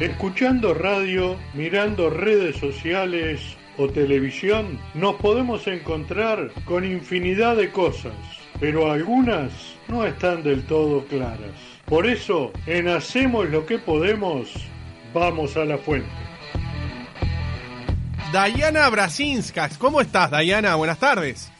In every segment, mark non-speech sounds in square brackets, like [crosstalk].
Escuchando radio, mirando redes sociales o televisión, nos podemos encontrar con infinidad de cosas, pero algunas no están del todo claras. Por eso, en Hacemos lo que podemos, vamos a la fuente. Dayana Brasinskas, ¿cómo estás, Dayana? Buenas tardes.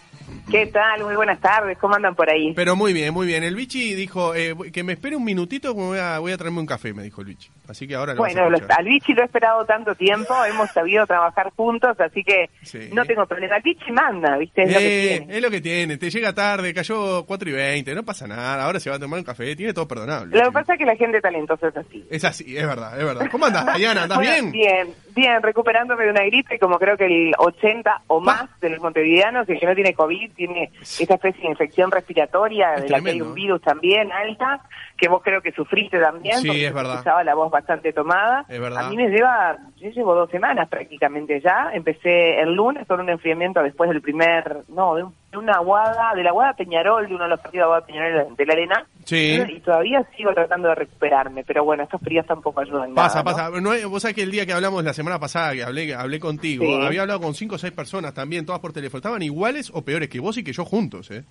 ¿Qué tal? Muy buenas tardes. ¿Cómo andan por ahí? Pero muy bien, muy bien. El bichi dijo eh, que me espere un minutito, voy a, voy a traerme un café, me dijo el bichi. Así que ahora lo Bueno, vas a escuchar. al bichi lo he esperado tanto tiempo, hemos sabido trabajar juntos, así que Sí. no tengo problema. Bichi manda, ¿viste? Es lo que Eh, tiene. es lo que tiene, te llega tarde, cayó 4 y 20, no pasa nada, ahora se va a tomar un café, tiene todo perdonable. Lo que pasa es que la gente talentosa es así. Es así, es verdad, es verdad. ¿Cómo andas, Dayana? ¿Andás Bueno, bien? Bien, bien, recuperándome de una gripe, como creo que el 80 o más de los montevideanos, el que no tiene COVID, tiene esa especie de infección respiratoria, Es de la que hay un virus también alta, que vos creo que sufriste también, Sí, porque es verdad. escuchaba la voz bastante tomada. Es verdad. A mí me lleva, yo llevo dos semanas prácticamente ya, empecé el lunes con un enfriamiento después del primer, no, de, un- de una aguada, de la aguada Peñarol, de uno de los partidos de aguada Peñarol de la arena, Sí. y todavía sigo tratando de recuperarme, pero bueno, estos fríos tampoco ayudan. Pasa, nada, ¿no? pasa. No es- vos sabés que el día que hablamos la semana pasada, que hablé, hablé contigo, Sí. había hablado con cinco o seis personas también, todas por teléfono. Estaban iguales o peores que vos y que yo juntos, ¿eh?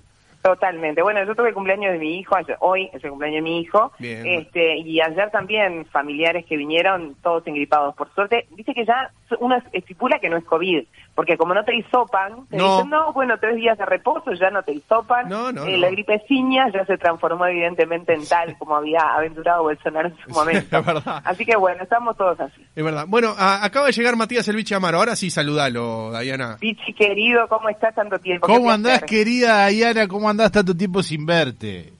Totalmente. Bueno, yo tuve el cumpleaños de mi hijo, ayer- hoy es el cumpleaños de mi hijo, Bien. este, y ayer también familiares que vinieron, todos engripados. Por suerte, dice que ya uno estipula que no es COVID, porque como no te hisopan, te No. dicen, no, bueno, tres días de reposo, ya no te hisopan. No, no, Eh. La gripeciña ya se transformó evidentemente en tal [laughs] como había aventurado Bolsonaro en su Sí, momento. verdad. Así que bueno, estamos todos así. Es verdad. Bueno, a- acaba de llegar Matías el biche Amaro. Ahora sí, saludalo, Dayana. Pichi querido, ¿cómo estás tanto tiempo? ¿Cómo andás, querida Dayana? ¿Cómo andás tanto tiempo sin verte?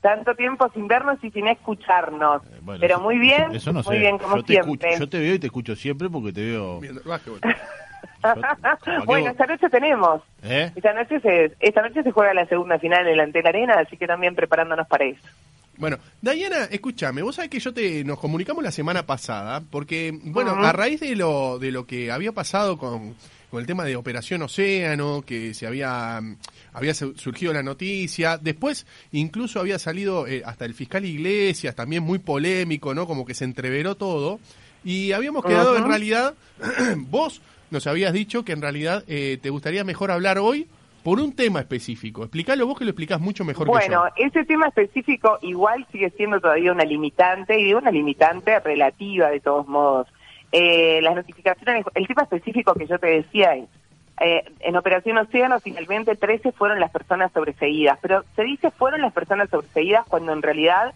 Tanto tiempo sin vernos y sin escucharnos. Eh, bueno, Pero eso- muy bien, Eso no muy sé. bien, como yo te siempre. escucho, yo te veo y te escucho siempre porque te veo. Bueno, [laughs] esta noche tenemos. ¿Eh? Esta noche se esta noche se juega la segunda final en el Antel Arena, así que también preparándonos para eso. Bueno, Dayana, escúchame, vos sabés que yo te nos comunicamos la semana pasada, porque, bueno, a raíz de lo, de lo que había pasado con, con el tema de Operación Océano, que se había, había su- surgido la noticia, después incluso había salido eh, hasta el fiscal Iglesias, también muy polémico, ¿no? Como que se entreveró todo, y habíamos quedado en realidad, [clears throat] vos nos habías dicho que en realidad eh, te gustaría mejor hablar hoy por un tema específico. Explícalo vos que lo explicás mucho mejor que yo. Bueno, ese tema específico igual sigue siendo todavía una limitante, y una limitante relativa de todos modos. Eh, las notificaciones, el tema específico que yo te decía es, eh, en Operación Océano finalmente 13 fueron las personas sobreseídas, pero se dice fueron las personas sobreseídas cuando en realidad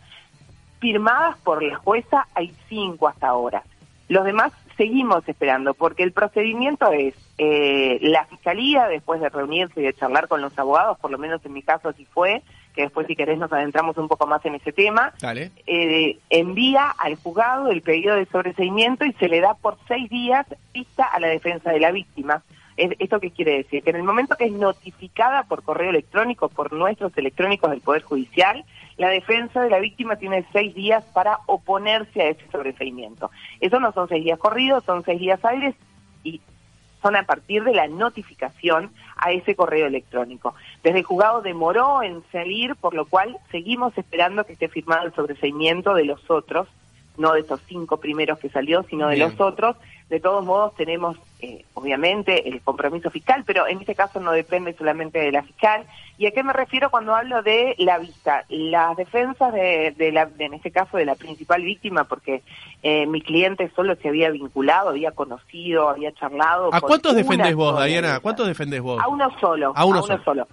firmadas por la jueza hay cinco hasta ahora. Los demás seguimos esperando porque el procedimiento es eh, la fiscalía después de reunirse y de charlar con los abogados, por lo menos en mi caso así fue, que después si querés nos adentramos un poco más en ese tema, Dale. eh, envía al juzgado el pedido de sobreseimiento y se le da por seis días vista a la defensa de la víctima. Es- ¿Esto qué quiere decir? Que en el momento que es notificada por correo electrónico, por nuestros electrónicos del Poder Judicial, la defensa de la víctima tiene seis días para oponerse a ese sobreseimiento. Eso no son seis días corridos, son seis días aires y son a partir de la notificación a ese correo electrónico. Desde el juzgado demoró en salir, por lo cual seguimos esperando que esté firmado el sobreseimiento de los otros, no de estos cinco primeros que salió, sino de Bien. los otros. De todos modos, tenemos, eh, obviamente, el compromiso fiscal, pero en este caso no depende solamente de la fiscal. ¿Y a qué me refiero cuando hablo de la vista? Las defensas de, de la, de, en este caso, de la principal víctima, porque eh, mi cliente solo se había vinculado, había conocido, había charlado. ¿A cuántos defendés vos, Diana? ¿A cuántos defendés vos? A uno solo. A uno solo. solo.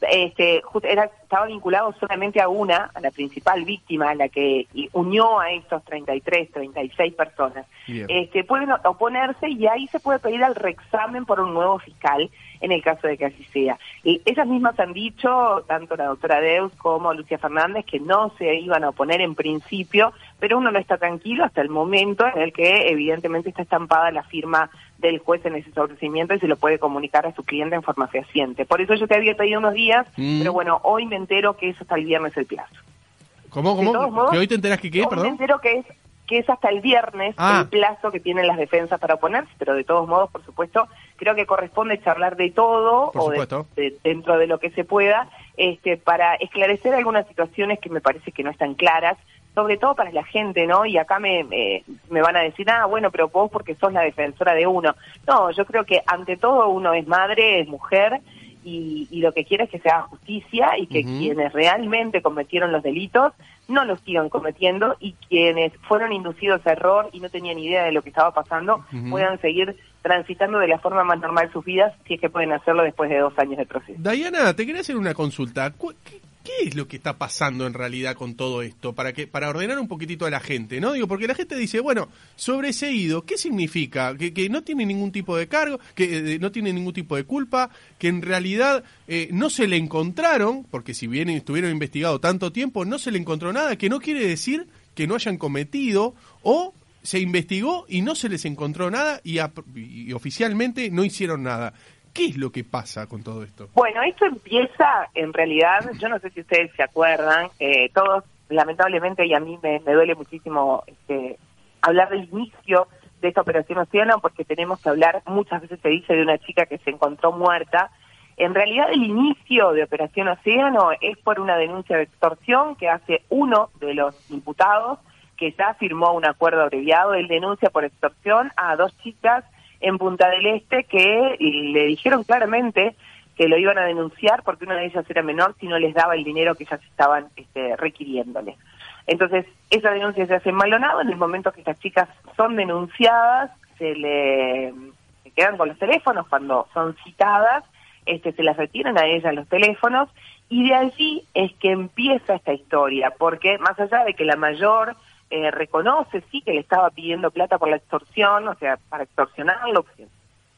Este, era, estaba vinculado solamente a una, a la principal víctima, a la que unió a estos 33, 36 personas. Bien. Este, pueden oponerse y ahí se puede pedir al reexamen por un nuevo fiscal en el caso de que así sea. Y esas mismas han dicho, tanto la doctora Deus como Lucia Fernández, que no se iban a oponer en principio, pero uno no está tranquilo hasta el momento en el que evidentemente está estampada la firma del juez en ese sobrecimiento y se lo puede comunicar a su cliente en forma fehaciente. Por eso yo te había pedido unos días, Mm. pero bueno, hoy me entero que es hasta el viernes el plazo. ¿Cómo, de todos cómo? modos, ¿Que hoy te enterás que qué, Hoy me perdón? entero que es que es hasta el viernes Ah. el plazo que tienen las defensas para oponerse, pero de todos modos, por supuesto, creo que corresponde charlar de todo Por o de- dentro de lo que se pueda, este, para esclarecer algunas situaciones que me parece que no están claras, sobre todo para la gente, ¿no? Y acá me, me, me van a decir, ah, bueno, pero vos porque sos la defensora de uno. No, yo creo que ante todo uno es madre, es mujer, y, y lo que quiere es que se haga justicia y que quienes realmente cometieron los delitos no los sigan cometiendo y quienes fueron inducidos a error y no tenían idea de lo que estaba pasando puedan seguir transitando de la forma más normal sus vidas si es que pueden hacerlo después de dos años de proceso. Diana, te quería hacer una consulta. ¿Qué, qué es lo que está pasando en realidad con todo esto? Para que para ordenar un poquitito a la gente, ¿no? Digo, porque la gente dice, bueno, sobreseído, ¿qué significa? Que, que no tiene ningún tipo de cargo, que eh, no tiene ningún tipo de culpa, que en realidad eh, no se le encontraron, porque si bien estuvieron investigados tanto tiempo, no se le encontró nada, que no quiere decir que no hayan cometido o se investigó y no se les encontró nada y, y oficialmente no hicieron nada. ¿Qué es lo que pasa con todo esto? Bueno, esto empieza en realidad, yo no sé si ustedes se acuerdan, eh, todos, lamentablemente, y a mí me, me duele muchísimo este, hablar del inicio de esta operación Océano, porque tenemos que hablar, muchas veces se dice de una chica que se encontró muerta. En realidad, el inicio de Operación Océano es por una denuncia de extorsión que hace uno de los imputados, que ya firmó un acuerdo abreviado. Él denuncia por extorsión a dos chicas en Punta del Este que le dijeron claramente que lo iban a denunciar porque una de ellas era menor si no les daba el dinero que ellas estaban este, requiriéndole. Entonces, esa denuncia se hace en Maldonado, en el momento que estas chicas son denunciadas, se le quedan con los teléfonos cuando son citadas, este, se las retiran a ellas los teléfonos, y de allí es que empieza esta historia, porque más allá de que la mayor eh, reconoce, sí, que le estaba pidiendo plata por la extorsión, o sea, para extorsionarlo,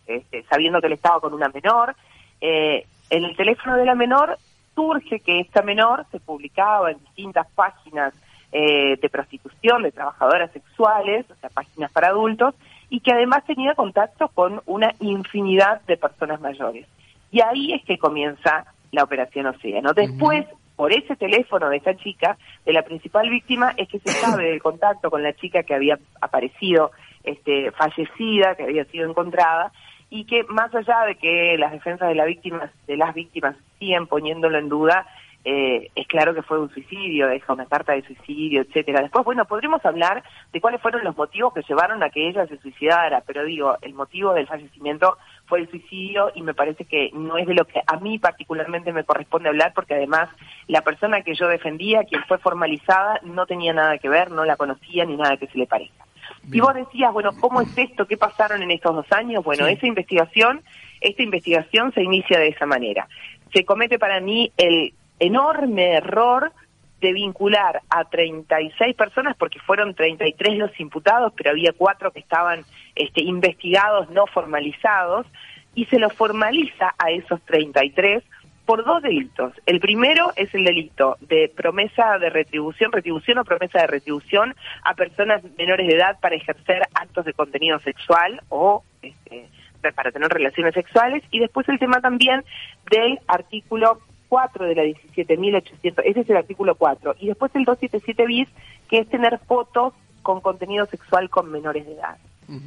este, sabiendo que él estaba con una menor, eh, en el teléfono de la menor surge que esta menor se publicaba en distintas páginas eh, de prostitución, de trabajadoras sexuales, o sea, páginas para adultos, y que además tenía contacto con una infinidad de personas mayores. Y ahí es que comienza la operación Océano. Después, por ese teléfono de esa chica, de la principal víctima, es que se sabe del contacto con la chica que había aparecido este, fallecida, que había sido encontrada, y que más allá de que las defensas de, la víctima, de las víctimas siguen poniéndolo en duda, eh, es claro que fue un suicidio, deja una carta de suicidio, etcétera. Después, bueno, podremos hablar de cuáles fueron los motivos que llevaron a que ella se suicidara, pero digo, el motivo del fallecimiento fue el suicidio y me parece que no es de lo que a mí particularmente me corresponde hablar, porque además la persona que yo defendía, quien fue formalizada, no tenía nada que ver, no la conocía ni nada que se le parezca. Y Bien. vos decías, bueno, ¿cómo es esto? ¿Qué pasaron en estos dos años? Bueno, Sí. esa investigación, esta investigación se inicia de esa manera. Se comete para mí el enorme error de vincular a 36 personas, porque fueron 33 los imputados, pero había cuatro que estaban este, investigados, no formalizados, y se los formaliza a esos 33 por dos delitos. El primero es el delito de promesa de retribución, retribución o promesa de retribución a personas menores de edad para ejercer actos de contenido sexual o este, para tener relaciones sexuales. Y después el tema también del artículo 4 de la 17.800, ese es el artículo 4. Y después el 277 bis, que es tener fotos con contenido sexual con menores de edad.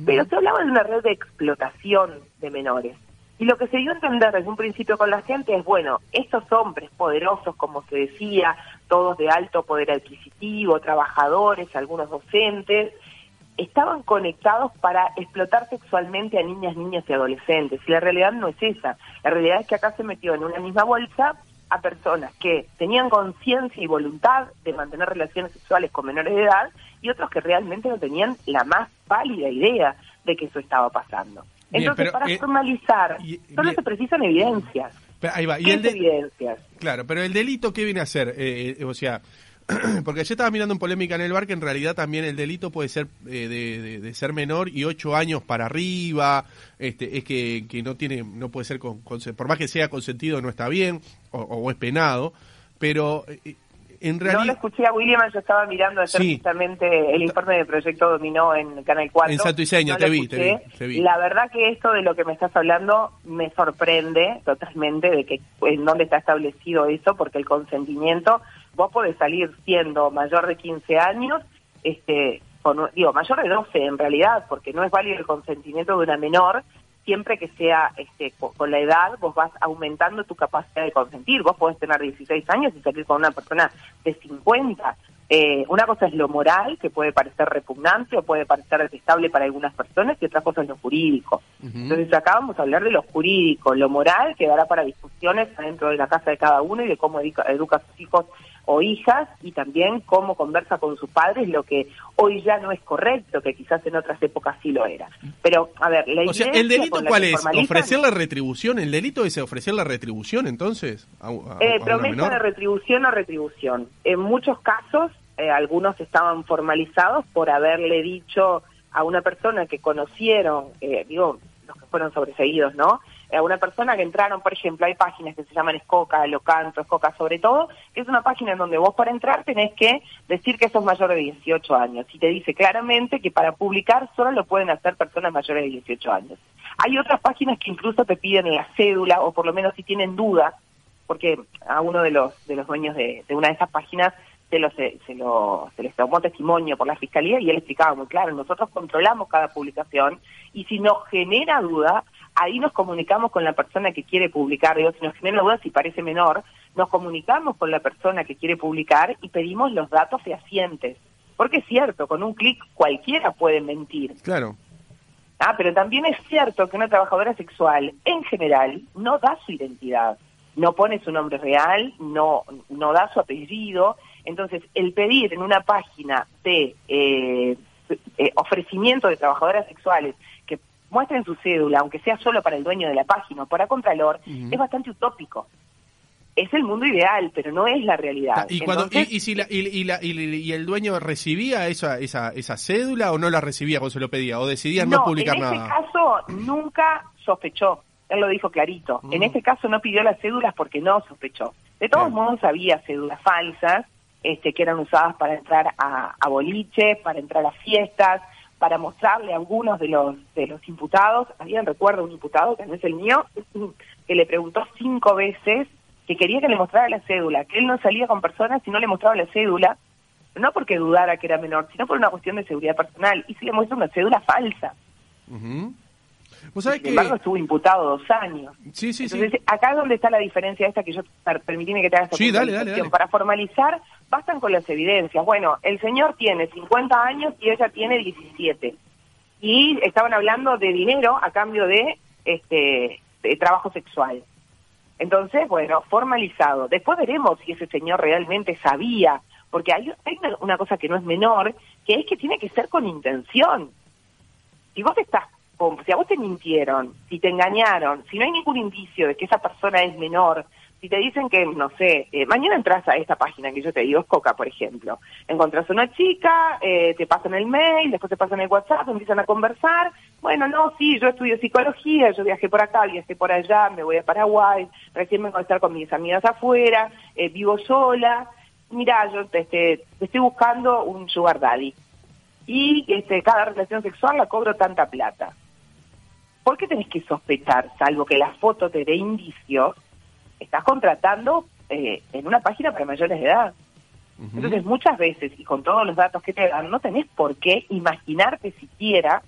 Pero se hablaba de una red de explotación de menores. Y lo que se dio a entender desde un principio con la gente es, bueno, estos hombres poderosos, como se decía, todos de alto poder adquisitivo, trabajadores, algunos docentes, estaban conectados para explotar sexualmente a niñas, niñas y adolescentes. Y la realidad no es esa. La realidad es que acá se metió en una misma bolsa a personas que tenían conciencia y voluntad de mantener relaciones sexuales con menores de edad y otros que realmente no tenían la más pálida idea de que eso estaba pasando. Bien, Entonces, pero, para eh, formalizar, y- solo bien. se precisan evidencias. Ahí va. ¿Y ¿Qué el es de- evidencias? Claro, pero el delito, ¿qué viene a ser? Eh, eh, o sea, [clears throat] porque yo estaba mirando en polémica en el bar que en realidad también el delito puede ser eh, de, de- de ser menor y ocho años para arriba, este, es que, que no tiene, no puede ser, con, con- por más que sea consentido no está bien o, o es penado, pero eh, en No lo realidad... escuché a William, yo estaba mirando ayer Sí. justamente el informe de Proyecto Dominó en Canal 4. En Santo Iseña, No te lo vi, te escuché. vi, te vi. La verdad que esto de lo que me estás hablando me sorprende totalmente de que en dónde está establecido eso, porque el consentimiento, vos podés salir siendo mayor de 15 años, este, con, digo, mayor de 12 en realidad, porque no es válido el consentimiento de una menor, siempre que sea este, co- con la edad, vos vas aumentando tu capacidad de consentir. Vos podés tener 16 años y salir con una persona de 50. Eh, una cosa es lo moral, que puede parecer repugnante o puede parecer detestable para algunas personas, y otra cosa es lo jurídico. Entonces acá vamos a hablar de lo jurídico, lo moral quedará para discusiones dentro de la casa de cada uno y de cómo educa, educa a sus hijos o hijas y también cómo conversa con sus padres, lo que hoy ya no es correcto, que quizás en otras épocas sí lo era. Pero, a ver, la O sea, ¿el delito cuál es? ¿Ofrecer la retribución? ¿El delito es ofrecer la retribución entonces? ¿A, a- Eh, a promesa de retribución o retribución. En muchos casos, eh, algunos estaban formalizados por haberle dicho a una persona que conocieron, eh, digo, los que fueron sobreseídos, ¿no? A una persona que entraron, por ejemplo, hay páginas que se llaman Escoca, Locanto, Escoca sobre todo, que es una página en donde vos para entrar tenés que decir que sos mayor de 18 años. Y te dice claramente que para publicar solo lo pueden hacer personas mayores de 18 años. Hay otras páginas que incluso te piden la cédula, o por lo menos si tienen dudas, porque a uno de los de los dueños de, de una de esas páginas se lo se lo se les tomó testimonio por la fiscalía y él explicaba muy claro nosotros controlamos cada publicación y si nos genera duda ahí nos comunicamos con la persona que quiere publicar digo si nos genera duda si parece menor nos comunicamos con la persona que quiere publicar y pedimos los datos fehacientes porque es cierto con un clic cualquiera puede mentir Claro. Ah, pero también es cierto que una trabajadora sexual, en general, no da su identidad, no pone su nombre real, no, no da su apellido. Entonces, el pedir en una página de eh, eh, ofrecimiento de trabajadoras sexuales que muestren su cédula, aunque sea solo para el dueño de la página o para Contralor, es bastante utópico. Es el mundo ideal, pero no es la realidad. ¿Y, cuando, y, y si la- y, y la- y- y el dueño recibía esa, esa, esa cédula o no la recibía cuando se lo pedía? ¿O decidía no, publicar en nada? este caso nunca sospechó. Él lo dijo clarito. Mm. En este caso no pidió las cédulas porque no sospechó. De todos Bien. modos había cédulas falsas este, que eran usadas para entrar a, a boliches, para entrar a fiestas, para mostrarle a algunos de los de los imputados. Había, recuerdo, un imputado, que no es el mío, [laughs] que le preguntó cinco veces que quería que le mostrara la cédula, que él no salía con personas si no le mostraba la cédula, no porque dudara que era menor, sino por una cuestión de seguridad personal. Y si le muestra una cédula falsa. Ujú. ¿Vos sabés Sin que...? embargo, estuvo imputado dos años. Sí, sí, sí. Entonces, acá es donde está la diferencia esta que yo, per- permitime que te haga esta Sí, dale, dale. Para formalizar, bastan con las evidencias. Bueno, el señor tiene 50 años y ella tiene 17. Y estaban hablando de dinero a cambio de este de trabajo sexual. Entonces, bueno, formalizado. Después veremos si ese señor realmente sabía, porque hay, hay una, cosa que no es menor, que es que tiene que ser con intención. Si vos estás, si a vos te mintieron, si te engañaron, si no hay ningún indicio de que esa persona es menor, si te dicen que, no sé, eh, mañana entras a esta página que yo te digo, es Coca, por ejemplo, encontrás una chica, eh, te pasan el mail, después te pasan el WhatsApp, empiezan a conversar, bueno, no, sí, yo estudio psicología, yo viajé por acá, viajé por allá, me voy a Paraguay, recién vengo a estar con mis amigas afuera, eh, vivo sola, mira, yo te, este, te estoy buscando un sugar daddy. Y este, cada relación sexual la cobro tanta plata. ¿Por qué tenés que sospechar, salvo que la foto te dé indicios, estás contratando eh, en una página para mayores de edad? Entonces, muchas veces, y con todos los datos que te dan, no tenés por qué imaginarte siquiera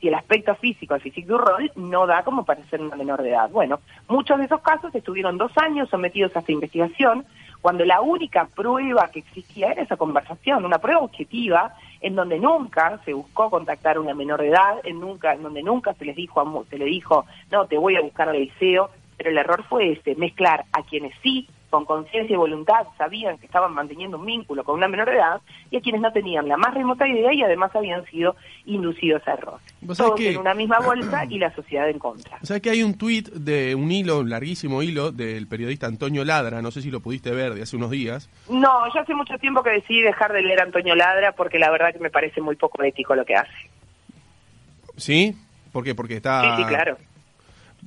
si el aspecto físico, el físico du rol, no da como para ser una menor de edad. Bueno, muchos de esos casos estuvieron dos años sometidos a esta investigación, cuando la única prueba que existía era esa conversación, una prueba objetiva, en donde nunca se buscó contactar a una menor de edad, en nunca, en donde nunca se les dijo, a se le dijo, no, te voy a buscar al liceo, pero el error fue ese, mezclar a quienes sí, con conciencia y voluntad, sabían que estaban manteniendo un vínculo con una menor de edad, y a quienes no tenían la más remota idea y además habían sido inducidos a error. Todos que- en una misma [clears throat] bolsa y la sociedad en contra. O sea que hay un tuit de un hilo, un larguísimo hilo, del periodista Antonio Ladra, no sé si lo pudiste ver de hace unos días. No, yo hace mucho tiempo que decidí dejar de leer a Antonio Ladra porque la verdad que me parece muy poco ético lo que hace. ¿Sí? ¿Por qué? Porque está... Sí, sí, claro.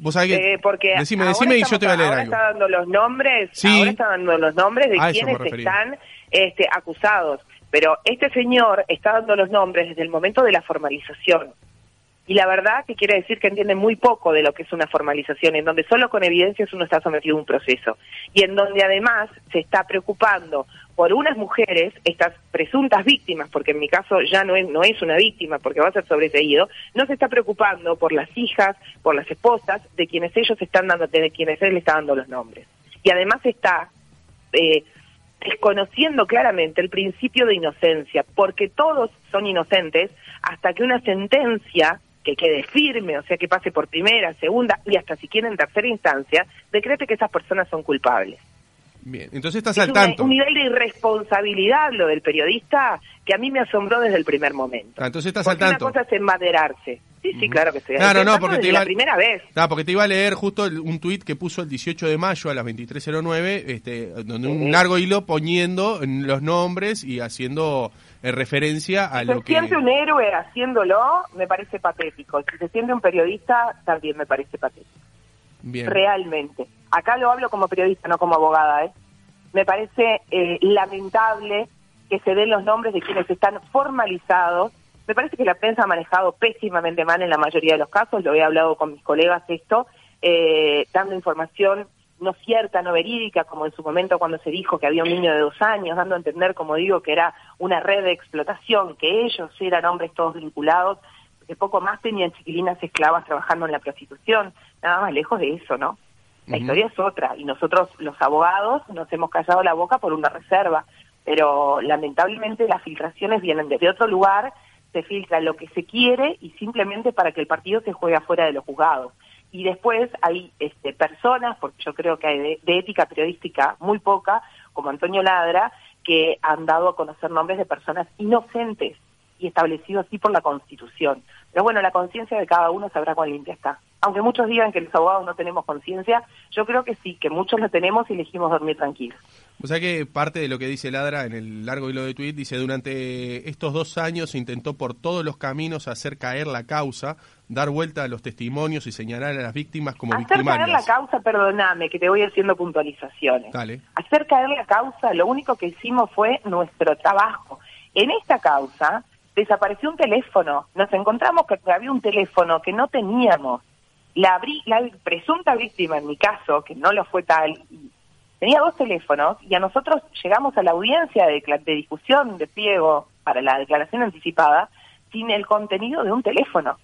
Vos sabés que... Eh, porque decime, decime y yo te voy a leer ahora algo. está dando los nombres, Sí. ahora está dando los nombres de A quienes están este, acusados. Pero este señor está dando los nombres desde el momento de la formalización. Y la verdad que quiere decir que entiende muy poco de lo que es una formalización, en donde solo con evidencias uno está sometido a un proceso. Y en donde además se está preocupando por unas mujeres, estas presuntas víctimas, porque en mi caso ya no es, no es una víctima porque va a ser sobreseído, no se está preocupando por las hijas, por las esposas de quienes ellos están dando, de quienes él está dando los nombres. Y además está eh, desconociendo claramente el principio de inocencia, porque todos son inocentes hasta que una sentencia que quede firme, o sea, que pase por primera, segunda y hasta si quieren tercera instancia, decrete que esas personas son culpables. Bien, entonces estás Es al tanto. un nivel de irresponsabilidad lo del periodista que a mí me asombró desde el primer momento. Ah, entonces estás al Porque tanto. una cosa es enmaderarse. Sí, sí, claro que estoy Claro, no, porque te iba, la primera vez. Ah, porque te iba a leer justo un tuit que puso el 18 de mayo a las 23.09, este, donde un largo hilo poniendo en los nombres y haciendo eh, referencia a Si lo se que... siente un héroe haciéndolo, me parece patético. Si se siente un periodista, también me parece patético. Realmente. Acá lo hablo como periodista, no como abogada. ¿eh? Me parece eh, lamentable que se den los nombres de quienes están formalizados. Me parece que la prensa ha manejado pésimamente mal en la mayoría de los casos. Lo he hablado con mis colegas esto, eh, dando información no cierta, no verídica, como en su momento cuando se dijo que había un niño de dos años, dando a entender, como digo, que era una red de explotación, que ellos eran hombres todos vinculados, que poco más tenían chiquilinas esclavas trabajando en la prostitución, nada más lejos de eso, ¿no? La historia es otra, y nosotros los abogados nos hemos callado la boca por una reserva, pero lamentablemente las filtraciones vienen desde otro lugar, se filtra lo que se quiere y simplemente para que el partido se juegue afuera de los juzgados. Y después hay este, personas, porque yo creo que hay de, de ética periodística muy poca, como Antonio Ladra, que han dado a conocer nombres de personas inocentes y establecidos así por la Constitución. Pero bueno, la conciencia de cada uno sabrá cuán limpia está. Aunque muchos digan que los abogados no tenemos conciencia, yo creo que sí, que muchos lo tenemos y elegimos dormir tranquilos. O sea que parte de lo que dice Ladra en el largo hilo de tweet dice durante estos dos años intentó por todos los caminos hacer caer la causa, dar vuelta a los testimonios y señalar a las víctimas como Hacer caer la victimarias. causa, perdóname, que te voy haciendo puntualizaciones. Dale. Hacer caer la causa, lo único que hicimos fue nuestro trabajo. En esta causa desapareció un teléfono. Nos encontramos que había un teléfono que no teníamos. La, presunta víctima, en mi caso, que no lo fue tal, tenía dos teléfonos y a nosotros llegamos a la audiencia de, discusión de pliego para la declaración anticipada sin el contenido de un teléfono.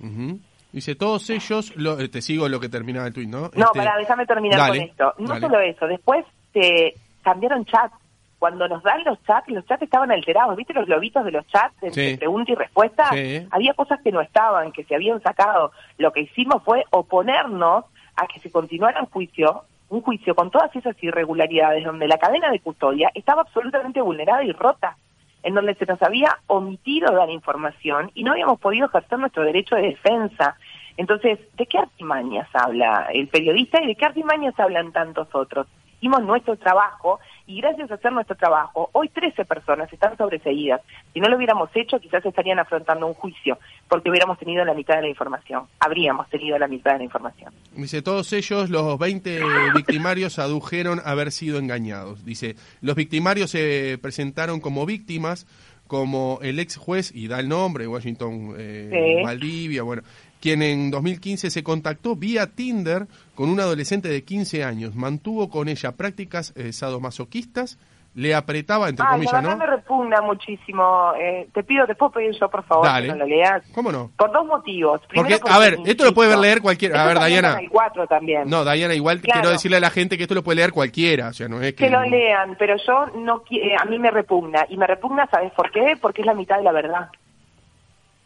Ujú. Dice, todos ellos, lo- eh, te sigo lo que terminaba el tuit, ¿no? No, Este, pará, déjame terminar dale, con esto. No dale. solo eso, después se cambiaron chats. Cuando nos dan los chats, los chats estaban alterados. ¿Viste los lobitos de los chats de, Sí. pregunta y respuesta? Sí. Había cosas que no estaban, que se habían sacado. Lo que hicimos fue oponernos a que se continuara un juicio, un juicio con todas esas irregularidades, donde la cadena de custodia estaba absolutamente vulnerada y rota, en donde se nos había omitido dar información y no habíamos podido ejercer nuestro derecho de defensa. Entonces, ¿de qué artimañas habla el periodista y de qué artimañas hablan tantos otros? Hicimos nuestro trabajo y gracias a hacer nuestro trabajo, hoy 13 personas están sobreseídas. Si no lo hubiéramos hecho, quizás estarían afrontando un juicio, porque hubiéramos tenido la mitad de la información. Habríamos tenido la mitad de la información. Dice, todos ellos, los 20 victimarios, adujeron haber sido engañados. Dice, los victimarios se presentaron como víctimas, como el ex juez, y da el nombre, Washington eh, Sí. Valdivia, bueno, quien en 2015 se contactó vía Tinder con una adolescente de 15 años, mantuvo con ella prácticas eh, sadomasoquistas, le apretaba, entre Ay, comillas, ¿no? me repugna muchísimo. Eh, te pido, te puedo pedir yo, por favor, Dale. que no lo leas. ¿Cómo no? Por dos motivos. Porque, Primero a ver, insisto, esto lo puede leer cualquiera. A ver, 4 también. No, Diana, igual Claro. quiero decirle a la gente que esto lo puede leer cualquiera, o sea, no es que... Que lo lean, pero yo no eh, a mí me repugna. Y me repugna, ¿sabes por qué? Porque es la mitad de la verdad.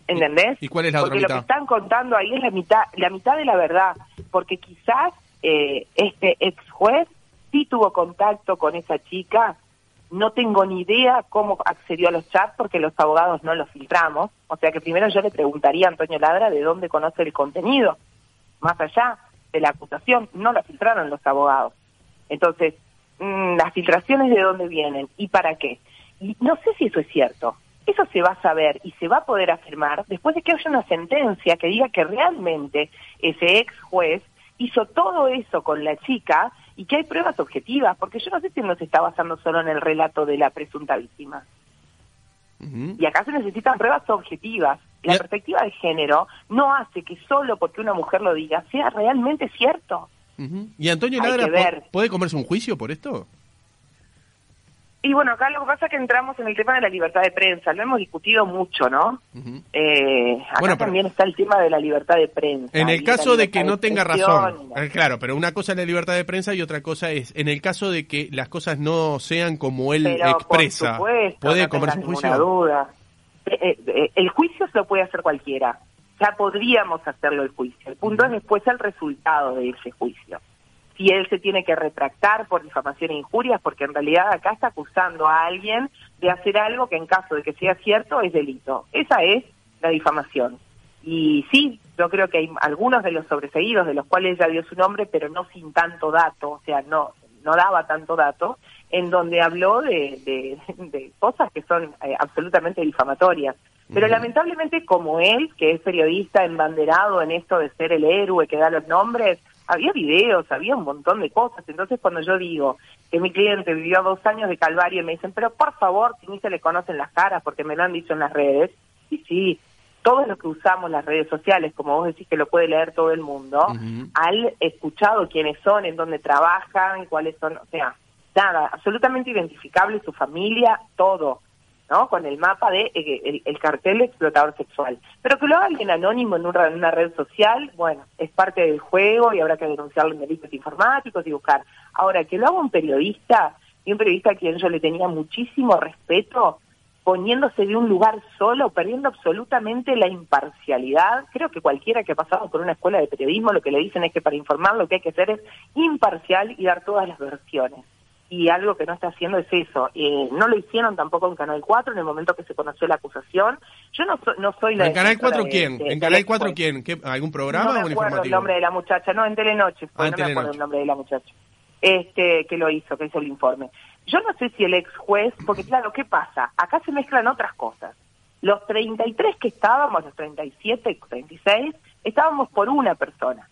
¿Entendés? ¿Y cuál es la Porque otra lo que están contando ahí es la mitad, la mitad de la verdad. Porque quizás eh, este ex juez sí tuvo contacto con esa chica. No tengo ni idea cómo accedió a los chats porque los abogados no los filtramos. O sea que primero yo le preguntaría a Antonio Ladra de dónde conoce el contenido. Más allá de la acusación, no la filtraron los abogados. Entonces, mm, las filtraciones de dónde vienen y para qué. Y no sé si eso es cierto. Eso se va a saber y se va a poder afirmar después de que haya una sentencia que diga que realmente ese ex juez hizo todo eso con la chica y que hay pruebas objetivas, porque yo no sé si no se está basando solo en el relato de la presunta víctima. Y acá se necesitan pruebas objetivas. La perspectiva de género no hace que solo porque una mujer lo diga sea realmente cierto. ¿Y Antonio Ladra puede comerse un juicio por esto? Y bueno, acá lo que pasa es que entramos en el tema de la libertad de prensa, lo hemos discutido mucho, ¿no? Eh, acá Bueno, pero- también está el tema de la libertad de prensa. En el caso de que no tenga razón, la- eh, claro, pero una cosa es la libertad de prensa y otra cosa es, en el caso de que las cosas no sean como él Pero expresa, por supuesto, ¿puede no comerse un juicio? duda. Eh, eh, eh, el juicio se lo puede hacer cualquiera. Ya podríamos hacerlo el juicio. El punto es después el resultado de ese juicio. Si él se tiene que retractar por difamación e injurias, porque en realidad acá está acusando a alguien de hacer algo que en caso de que sea cierto es delito. Esa es la difamación. Y sí, yo creo que hay algunos de los sobreseídos, de los cuales ella dio su nombre, pero no sin tanto dato, o sea, no, no daba tanto dato, en donde habló de, de, de cosas que son eh, absolutamente difamatorias. Pero lamentablemente como él, que es periodista embanderado en esto de ser el héroe que da los nombres, había videos, había un montón de cosas. Entonces cuando yo digo que mi cliente vivió dos años de calvario y me dicen, pero por favor, si ni se le conocen las caras porque me lo han dicho en las redes, y sí, todos los que usamos las redes sociales, como vos decís que lo puede leer todo el mundo, Ujú. han escuchado quiénes son, en dónde trabajan, cuáles son, o sea, nada, absolutamente identificable su familia, todo, ¿no? Con el mapa de eh, el, el cartel explotador sexual. Pero que lo haga alguien anónimo en, un en una red social, bueno, es parte del juego y habrá que denunciarlo en delitos informáticos y buscar. Ahora, que lo haga un periodista, y un periodista a quien yo le tenía muchísimo respeto, poniéndose de un lugar solo, perdiendo absolutamente la imparcialidad. Creo que cualquiera que ha pasado por una escuela de periodismo lo que le dicen es que para informar lo que hay que hacer es imparcial y dar todas las versiones. Y algo que no está haciendo es eso. Eh, no lo hicieron tampoco en Canal 4 en el momento que se conoció la acusación. Yo no, so- no soy la... ¿En Canal defensora 4 de- quién? de- ¿En Canal ex 4 juez. quién? ¿Qué, ¿Algún No programa me o un acuerdo el informativo? nombre de la muchacha, no, en Telenoche, fue, Ah, en no me acuerdo el nombre de la muchacha, este, que lo hizo, que hizo el informe. Yo no sé si el ex juez, porque [clears throat] claro, ¿qué pasa? Acá se mezclan otras cosas. Los 33 que estábamos, los 37, 36, estábamos por una persona.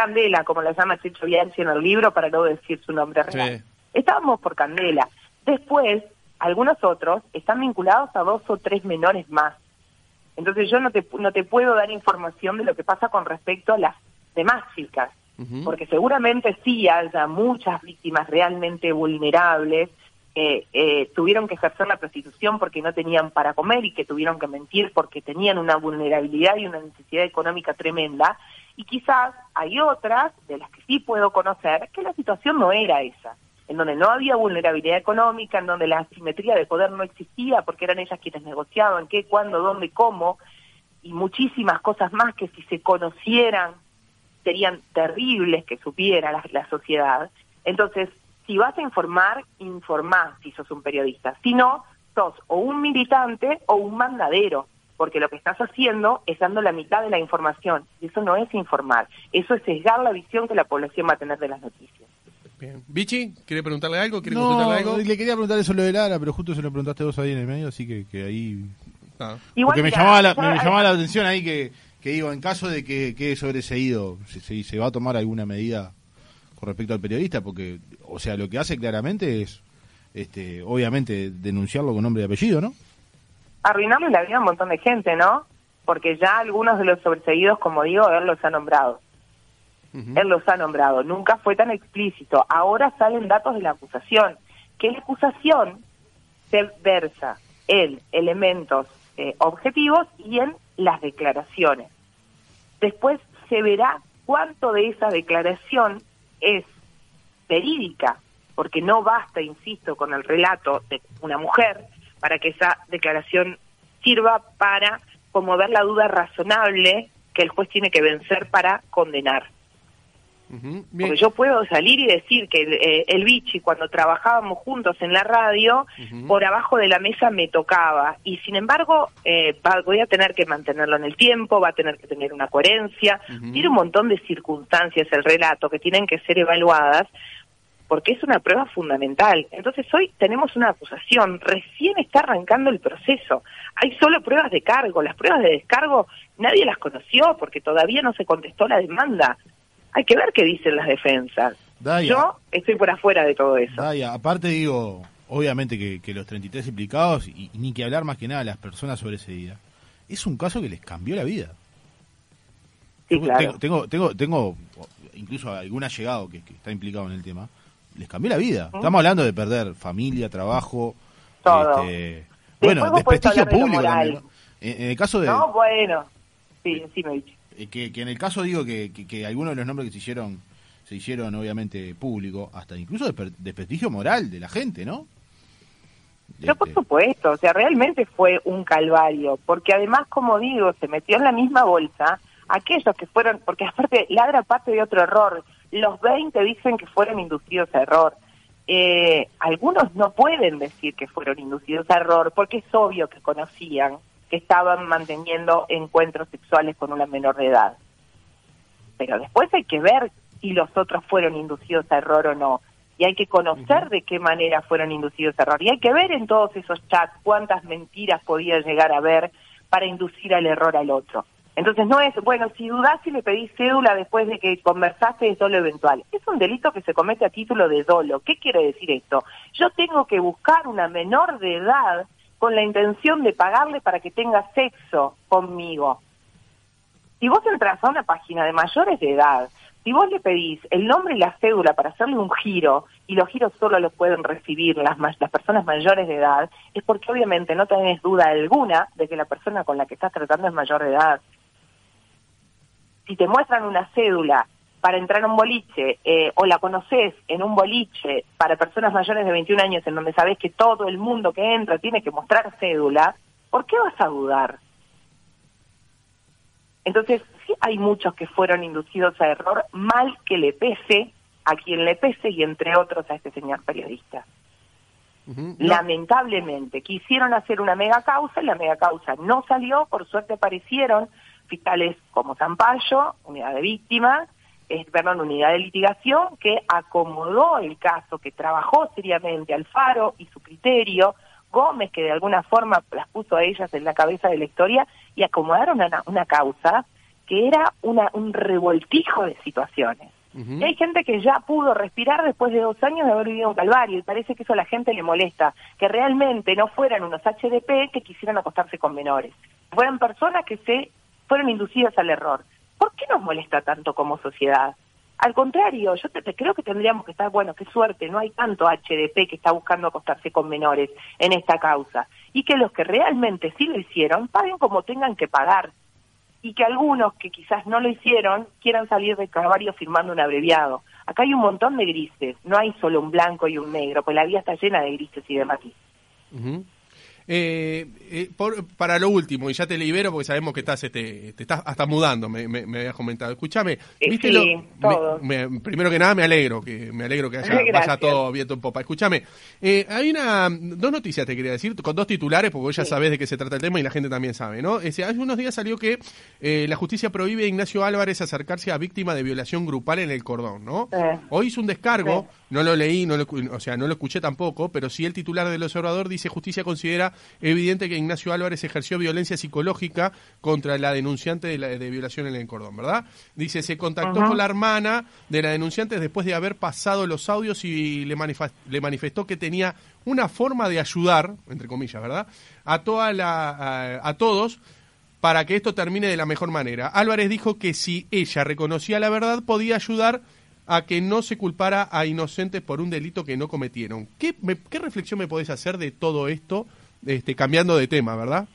Candela, como la llama Chicho Bianchi en el libro, para no decir su nombre real. Sí. Estábamos por Candela. Después, algunos otros están vinculados a dos o tres menores más. Entonces yo no te, no te puedo dar información de lo que pasa con respecto a las demás chicas, porque seguramente sí haya muchas víctimas realmente vulnerables que eh, tuvieron que ejercer la prostitución porque no tenían para comer y que tuvieron que mentir porque tenían una vulnerabilidad y una necesidad económica tremenda. Y quizás hay otras, de las que sí puedo conocer, que la situación no era esa, en donde no había vulnerabilidad económica, en donde la asimetría de poder no existía porque eran ellas quienes negociaban qué, cuándo, dónde, cómo, y muchísimas cosas más que si se conocieran serían terribles que supiera la, sociedad. Entonces, si vas a informar, informá si sos un periodista. Si no, sos o un militante o un mandadero, porque lo que estás haciendo es dando la mitad de la información. Y eso no es informar, eso es sesgar la visión que la población va a tener de las noticias. Bien. ¿Bichi? ¿Quiere preguntarle algo? ¿Quiere No, algo? le quería preguntar eso lo de Lara, pero justo se lo preguntaste vos ahí en el medio, así que, que ahí... Ah. Igual, Porque me mira, llamaba, la, yo- me llamaba la atención ahí que, que digo, en caso de que quede sobreseído, si, si se va a tomar alguna medida con respecto al periodista, porque, o sea, lo que hace claramente es, este, obviamente, denunciarlo con nombre y apellido, ¿no? Arruinarle la vida a un montón de gente, ¿no? Porque ya algunos de los sobreseguidos, como digo, él los ha nombrado. Él los ha nombrado. Nunca fue tan explícito. Ahora salen datos de la acusación. Que la acusación se versa en elementos eh, objetivos y en las declaraciones. Después se verá cuánto de esa declaración es verídica, porque no basta, insisto, con el relato de una mujer para que esa declaración sirva para promover la duda razonable que el juez tiene que vencer para condenar. Porque yo puedo salir y decir que el, eh, el bichi, cuando trabajábamos juntos en la radio, por abajo de la mesa me tocaba. Y sin embargo, eh, va- voy a tener que mantenerlo en el tiempo, va a tener que tener una coherencia. Tiene un montón de circunstancias el relato que tienen que ser evaluadas porque es una prueba fundamental. Entonces hoy tenemos una acusación, recién está arrancando el proceso. Hay solo pruebas de cargo, las pruebas de descargo nadie las conoció porque todavía no se contestó la demanda. Hay que ver qué dicen las defensas. Daya, Yo estoy por afuera de todo eso. Daya, aparte digo, obviamente que, que los 33 implicados, y, y ni que hablar más que nada las personas sobreseídas, es un caso que les cambió la vida. Sí, Yo claro. tengo, tengo, tengo, tengo incluso algún allegado que, que está implicado en el tema. Les cambió la vida. Estamos hablando de perder familia, trabajo, Todo. este, bueno, desprestigio de público también. En, en el caso de No, bueno. Sí, sí me eh, que, que en el caso digo que, que, que algunos de los nombres que se hicieron se hicieron obviamente público, hasta incluso desprestigio moral de la gente, ¿no? Pero por Este, supuesto, o sea, realmente fue un calvario, porque además, como digo, se metió en la misma bolsa aquellos que fueron, porque aparte ladra parte de otro error, los 20 dicen que fueron inducidos a error. Eh, algunos no pueden decir que fueron inducidos a error, porque es obvio que conocían que estaban manteniendo encuentros sexuales con una menor de edad. Pero después hay que ver si los otros fueron inducidos a error o no. Y hay que conocer de qué manera fueron inducidos a error. Y hay que ver en todos esos chats cuántas mentiras podía llegar a ver para inducir al error al otro. Entonces no es, bueno, si dudás y le pedís cédula después de que conversaste es dolo eventual. Es un delito que se comete a título de dolo. ¿Qué quiere decir esto? Yo tengo que buscar una menor de edad con la intención de pagarle para que tenga sexo conmigo. Si vos entras a una página de mayores de edad, si vos le pedís el nombre y la cédula para hacerle un giro, y los giros solo los pueden recibir las, las personas mayores de edad, es porque obviamente no tenés duda alguna de que la persona con la que estás tratando es mayor de edad. Si te muestran una cédula para entrar a un boliche, eh, o la conoces en un boliche para personas mayores de 21 años, en donde sabés que todo el mundo que entra tiene que mostrar cédula, ¿por qué vas a dudar? Entonces, sí hay muchos que fueron inducidos a error, mal que le pese a quien le pese y entre otros a este señor periodista. Lamentablemente, quisieron hacer una mega causa y la mega causa no salió, por suerte aparecieron fiscales como Zampayo, unidad de víctimas, eh, perdón, unidad de litigación, que acomodó el caso, que trabajó seriamente Alfaro y su criterio, Gómez, que de alguna forma las puso a ellas en la cabeza de la historia, y acomodaron una, una causa que era una, un revoltijo de situaciones. Y hay gente que ya pudo respirar después de dos años de haber vivido un calvario y parece que eso a la gente le molesta, que realmente no fueran unos HDP que quisieran acostarse con menores, fueran personas que se fueron inducidas al error. ¿Por qué nos molesta tanto como sociedad? Al contrario, yo te, creo que tendríamos que estar, bueno, qué suerte, no hay tanto HDP que está buscando acostarse con menores en esta causa. Y que los que realmente sí lo hicieron paguen como tengan que pagar y que algunos que quizás no lo hicieron quieran salir del calvario firmando un abreviado. Acá hay un montón de grises, no hay solo un blanco y un negro, pues la vida está llena de grises y de matices. Ujú. Eh, eh, por- para lo último, y ya te libero porque sabemos que estás, este, te estás hasta mudando, me, me, me habías comentado. Escúchame, Eh, ¿viste sí, lo- me- me- primero que nada me alegro, que me alegro que haya, [laughs] todo viento en popa. Escúchame, eh, hay una, dos noticias te quería decir, con dos titulares, porque vos ya Sí. sabés de qué se trata el tema y la gente también sabe, ¿no? Es hace unos días salió que eh, la justicia prohíbe a Ignacio Álvarez acercarse a víctima de violación grupal en el cordón, ¿no? Hoy hizo un descargo, no lo leí, no lo, o sea, no lo escuché tampoco, pero sí el titular del observador dice justicia considera evidente que Ignacio Álvarez ejerció violencia psicológica contra la denunciante de, la, de violación en el cordón, ¿verdad? Dice, se contactó Ajá. con la hermana de la denunciante después de haber pasado los audios y le, manifestó que tenía una forma de ayudar, entre comillas, ¿verdad? A, toda la, a, a todos para que esto termine de la mejor manera. Álvarez dijo que si ella reconocía la verdad podía ayudar a que no se culpara a inocentes por un delito que no cometieron. ¿Qué, me- qué reflexión me podés hacer de todo esto, este, cambiando de tema, verdad?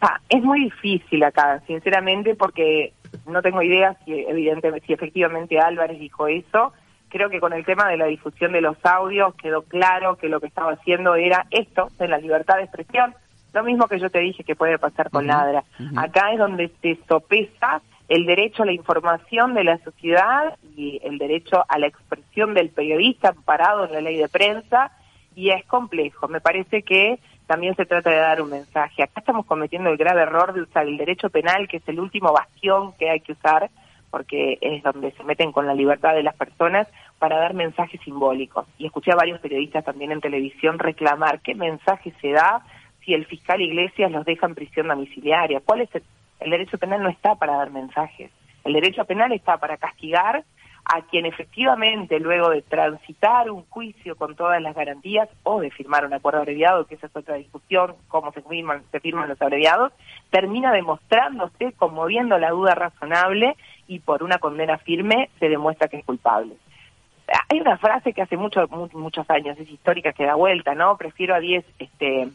Ah, es muy difícil acá, sinceramente, porque no tengo idea si evidentemente si efectivamente Álvarez dijo eso. Creo que con el tema de la difusión de los audios quedó claro que lo que estaba haciendo era esto, de la libertad de expresión, lo mismo que yo te dije que puede pasar con Ujú, Ladra. Acá es donde se sopesa el derecho a la información de la sociedad y el derecho a la expresión del periodista amparado en la ley de prensa y es complejo. Me parece que también se trata de dar un mensaje. Acá estamos cometiendo el grave error de usar el derecho penal, que es el último bastión que hay que usar, porque es donde se meten con la libertad de las personas para dar mensajes simbólicos. Y escuché a varios periodistas también en televisión reclamar qué mensaje se da si el fiscal Iglesias los deja en prisión domiciliaria. ¿Cuál es el, el derecho penal no está para dar mensajes. El derecho penal está para castigar a quien efectivamente, luego de transitar un juicio con todas las garantías o de firmar un acuerdo abreviado, que esa es otra discusión, cómo se firman, se firman los abreviados, termina demostrándose, conmoviendo la duda razonable y por una condena firme se demuestra que es culpable. hay una frase que hace mucho, muchos años, es histórica, que da vuelta, ¿no? Prefiero a 10 este,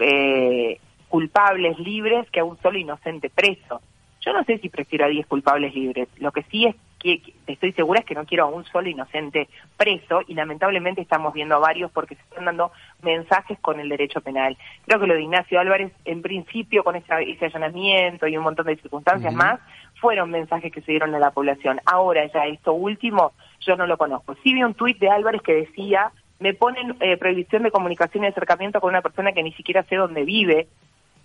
eh, culpables libres que a un solo inocente preso. Yo no sé si prefiero a 10 culpables libres. Lo que sí es que, estoy segura es que no quiero a un solo inocente preso y lamentablemente estamos viendo a varios porque se están dando mensajes con el derecho penal. Creo que lo de Ignacio Álvarez, en principio, con ese, allanamiento y un montón de circunstancias más, fueron mensajes que se dieron a la población. Ahora ya esto último, yo no lo conozco. Sí vi un tuit de Álvarez que decía, me ponen eh, prohibición de comunicación y acercamiento con una persona que ni siquiera sé dónde vive,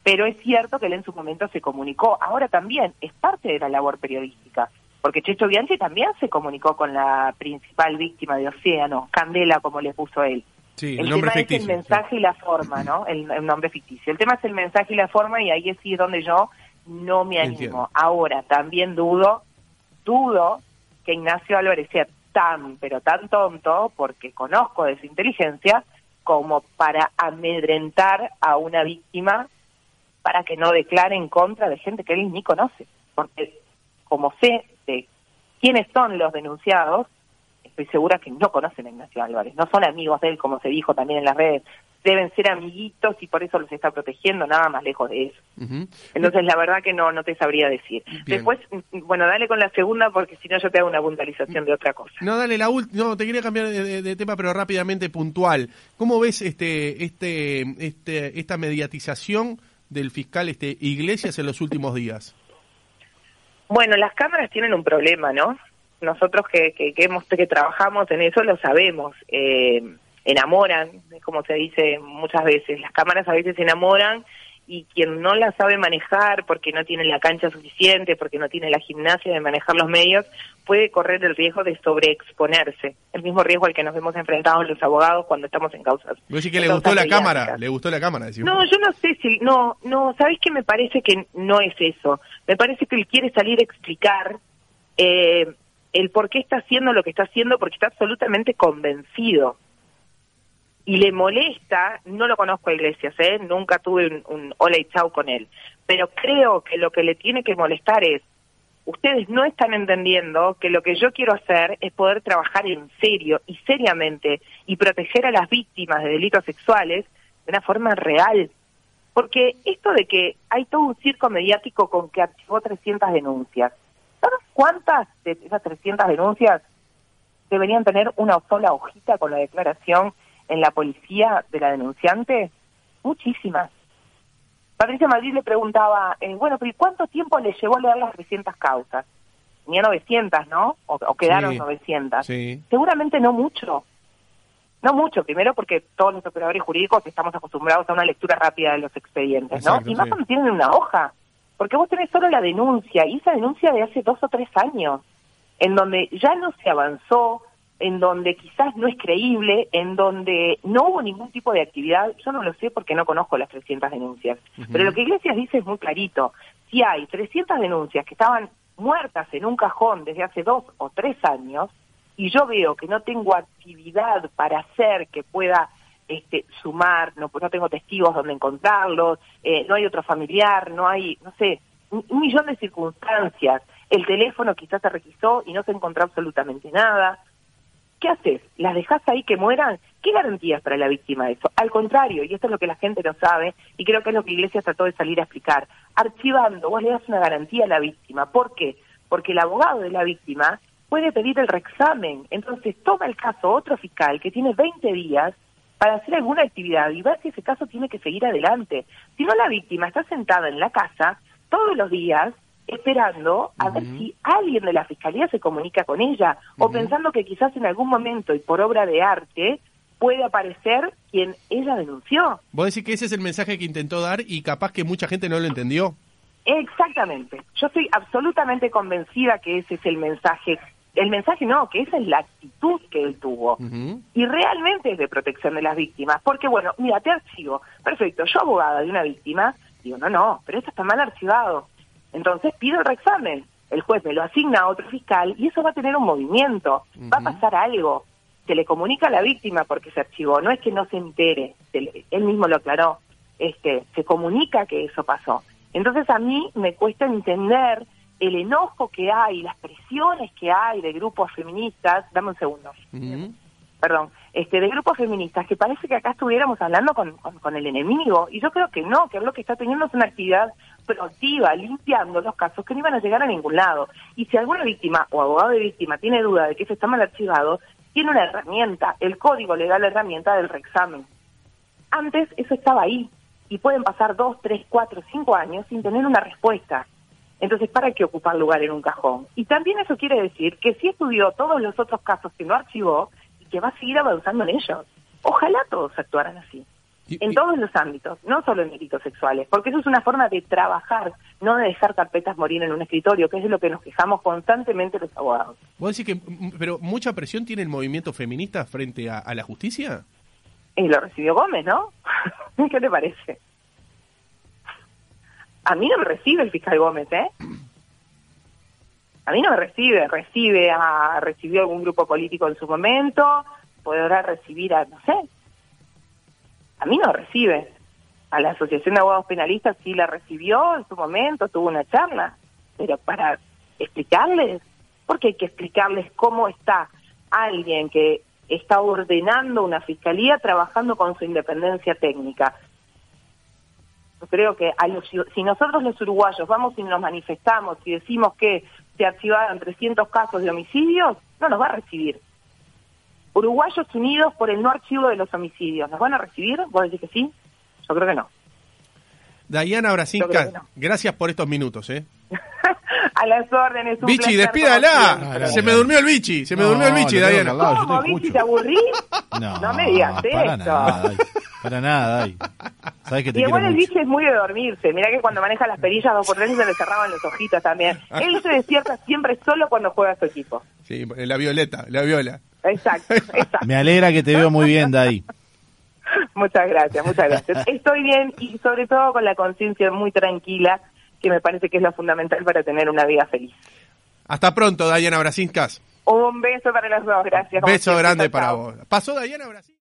pero es cierto que él en su momento se comunicó. Ahora también es parte de la labor periodística, porque Checho Bianchi también se comunicó con la principal víctima de Océano, Candela, como le puso él. Sí, el, tema es el mensaje y la forma, ¿no? El, nombre ficticio. El tema es el mensaje y la forma y ahí sí es donde yo no me animo. Ahora, también dudo, dudo que Ignacio Álvarez sea tan, pero tan tonto, porque conozco de su inteligencia, como para amedrentar a una víctima para que no declare en contra de gente que él ni conoce. Porque como sé de quiénes son los denunciados, estoy segura que no conocen a Ignacio Álvarez, no son amigos de él, como se dijo también en las redes, deben ser amiguitos y por eso los está protegiendo, nada más lejos de eso. Entonces, la verdad que no no te sabría decir. Después, bueno, dale con la segunda porque si no yo te hago una puntualización de otra cosa. No, dale la última, no, te quería cambiar de, tema, pero rápidamente puntual. ¿Cómo ves este este este esta mediatización del fiscal este Iglesias en los últimos días? Bueno, las cámaras tienen un problema, ¿no? Nosotros que, que, hemos, que trabajamos en eso lo sabemos. Eh, enamoran, como se dice muchas veces. Las cámaras a veces enamoran y quien no la sabe manejar porque no tiene la cancha suficiente, porque no tiene la gimnasia de manejar los medios, puede correr el riesgo de sobreexponerse, el mismo riesgo al que nos hemos enfrentado los abogados cuando estamos en causas. ¿Vos que le gustó la cámara? ¿Le gustó la cámara? No, yo no sé si, no, no, ¿sabés qué me parece que no es eso? Me parece que él quiere salir a explicar eh, el por qué está haciendo lo que está haciendo porque está absolutamente convencido y le molesta, no lo conozco a Iglesias, ¿eh? nunca tuve un, un hola y chau con él, pero creo que lo que le tiene que molestar es, ustedes no están entendiendo que lo que yo quiero hacer es poder trabajar en serio y seriamente y proteger a las víctimas de delitos sexuales de una forma real. Porque esto de que hay todo un circo mediático con que archivó 300 denuncias, ¿sabes cuántas de esas 300 denuncias deberían tener una sola hojita con la declaración en la policía de la denunciante? Muchísimas. Patricia Madrid le preguntaba, eh, bueno, pero ¿cuánto tiempo le llevó a leer las 300 causas? Tenía 900, ¿no? O, quedaron 900. Seguramente no mucho. No mucho, primero porque todos los operadores jurídicos estamos acostumbrados a una lectura rápida de los expedientes, ¿no? y más cuando tienen una hoja. Porque vos tenés solo la denuncia, y esa denuncia de hace dos o tres años, en donde ya no se avanzó, en donde quizás no es creíble, en donde no hubo ningún tipo de actividad, yo no lo sé porque no conozco las 300 denuncias, pero lo que Iglesias dice es muy clarito, si hay 300 denuncias que estaban muertas en un cajón desde hace dos o tres años, y yo veo que no tengo actividad para hacer que pueda este, sumar, no, no tengo testigos donde encontrarlos, eh, no hay otro familiar, no hay, no sé, un, millón de circunstancias, el teléfono quizás se requisó y no se encontró absolutamente nada, ¿Qué haces? ¿Las dejas ahí que mueran? ¿Qué garantías para la víctima de eso? Al contrario, y esto es lo que la gente no sabe, y creo que es lo que Iglesias trató de salir a explicar, archivando, vos le das una garantía a la víctima. ¿Por qué? Porque el abogado de la víctima puede pedir el reexamen. Entonces toma el caso otro fiscal que tiene 20 días para hacer alguna actividad y ver si ese caso tiene que seguir adelante. Si no, la víctima está sentada en la casa todos los días esperando a ver si alguien de la fiscalía se comunica con ella o pensando que quizás en algún momento y por obra de arte puede aparecer quien ella denunció. Vos decís que ese es el mensaje que intentó dar y capaz que mucha gente no lo entendió. Exactamente. Yo estoy absolutamente convencida que ese es el mensaje. El mensaje no, que esa es la actitud que él tuvo. Y realmente es de protección de las víctimas. Porque, bueno, mira, te archivo. Perfecto, yo abogada de una víctima, digo, no, no, pero esto está mal archivado entonces pido el reexamen, el juez me lo asigna a otro fiscal y eso va a tener un movimiento, va a pasar algo. Se le comunica a la víctima porque se archivó, no es que no se entere, él mismo lo aclaró, este, se comunica que eso pasó. Entonces a mí me cuesta entender el enojo que hay, las presiones que hay de grupos feministas, dame un segundo, Ujú. perdón, este, de grupos feministas, que parece que acá estuviéramos hablando con, con, con el enemigo, y yo creo que no, que lo que está teniendo es una actividad proactiva, limpiando los casos que no iban a llegar a ningún lado. Y si alguna víctima o abogado de víctima tiene duda de que eso está mal archivado, tiene una herramienta, el código le da la herramienta del reexamen. Antes eso estaba ahí, y pueden pasar dos, tres, cuatro, cinco años sin tener una respuesta. Entonces, ¿para qué ocupar lugar en un cajón? Y también eso quiere decir que sí estudió todos los otros casos que no archivó y que va a seguir avanzando en ellos. Ojalá todos actuaran así, Y- en y- todos los ámbitos, no solo en delitos sexuales, porque eso es una forma de trabajar, no de dejar carpetas morir en un escritorio, que es de lo que nos quejamos constantemente los abogados. ¿Vos decís que, pero mucha presión tiene el movimiento feminista frente a, a la justicia? Y lo recibió Gómez, ¿no? [laughs] ¿Qué te parece? A mí no me recibe el fiscal Gómez, ¿eh? A mí no me recibe, recibe a, recibió algún grupo político en su momento, podrá recibir a, no sé. A mí no recibe. A la Asociación de Abogados Penalistas sí la recibió en su momento, tuvo una charla, pero para explicarles, porque hay que explicarles cómo está alguien que está ordenando una fiscalía trabajando con su independencia técnica. Yo creo que a los- si nosotros los uruguayos vamos y nos manifestamos y decimos que se archivaron 300 casos de homicidios, no nos va a recibir. Uruguayos unidos por el no archivo de los homicidios, ¿nos van a recibir? ¿Vos decís que sí? Yo creo que no. Dayana Brasinca, no. gracias por estos minutos, ¿eh? [laughs] a las órdenes. un Bichi, despídala. Se me durmió el bichi, se me No, durmió el bichi, al lado, te ¿Cómo, Bichi, escucho. te aburrí? No, No me digas para eso. nada, Dai. para nada, Dai. Sabes que te Y igual el bicho es muy de dormirse. Mirá que cuando maneja las perillas dos por tres se le cerraban los ojitos también. Él se despierta siempre solo cuando juega a su equipo. Sí, la violeta, la viola. Exacto, exacto. Me alegra que te veo muy bien, Dai. Muchas gracias, muchas gracias. Estoy bien y sobre todo con la conciencia muy tranquila, que me parece que es lo fundamental para tener una vida feliz. Hasta pronto, Dayana Brasincas. Un beso para los dos, gracias. Beso grande para vos. Pasó Dayana Brasil.